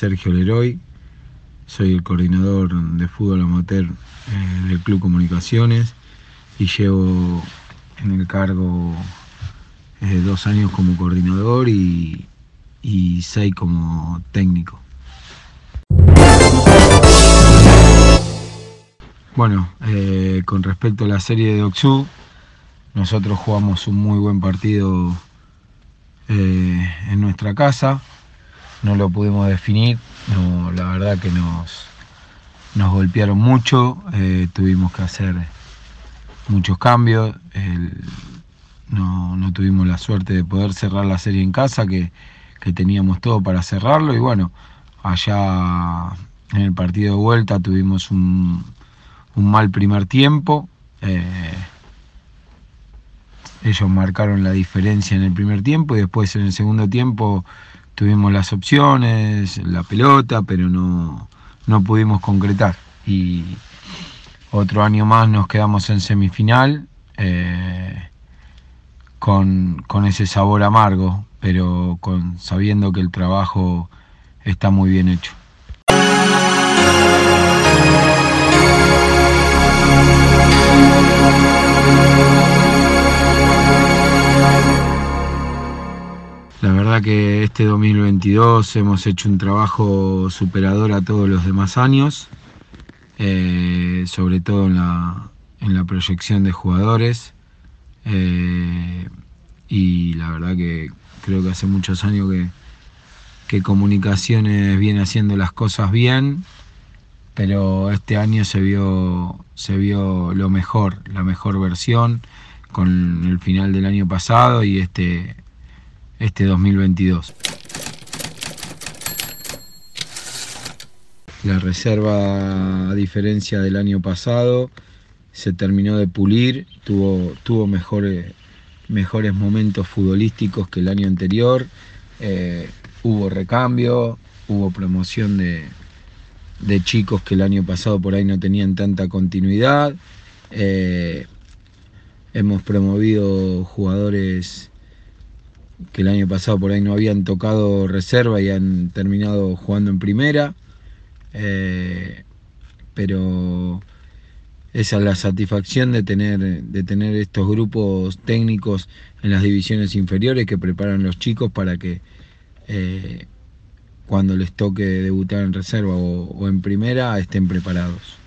Sergio Leroy, soy el coordinador de fútbol amateur eh, del Club Comunicaciones y llevo en el cargo eh, dos años como coordinador y, seis como técnico. Bueno, eh, con respecto a la serie de Oxu, nosotros jugamos un muy buen partido en nuestra casa, no lo pudimos definir, no, la verdad que nos, nos golpearon mucho, eh, tuvimos que hacer muchos cambios, no, no, tuvimos la suerte de poder cerrar la serie en casa, que, que teníamos todo para cerrarlo y bueno, allá en el partido de vuelta tuvimos un, un mal primer tiempo. Eh, ellos marcaron la diferencia en el primer tiempo y después en el segundo tiempo tuvimos las opciones, la pelota, pero no, no pudimos concretar. Y otro año más nos quedamos en semifinal eh, con, con, ese sabor amargo, pero con, sabiendo que el trabajo está muy bien hecho. La verdad que este 2022 hemos hecho un trabajo superador a todos los demás años, eh, sobre todo en la, en la, proyección de jugadores. Eh, y la verdad que creo que hace muchos años que, que Comunicaciones viene haciendo las cosas bien, pero este año se vio, se vio lo mejor, la mejor versión con el final del año pasado y este, este 2022. La reserva, a diferencia del año pasado, se terminó de pulir, tuvo, tuvo mejores, mejores momentos futbolísticos que el año anterior, eh, hubo recambio, hubo promoción de, de, chicos que el año pasado por ahí no tenían tanta continuidad, eh, hemos promovido jugadores que el año pasado por ahí no habían tocado reserva y han terminado jugando en primera. Eh, pero esa es la satisfacción de tener, de tener estos grupos técnicos en las divisiones inferiores que preparan los chicos para que eh, cuando les toque debutar en reserva o, o en primera estén preparados.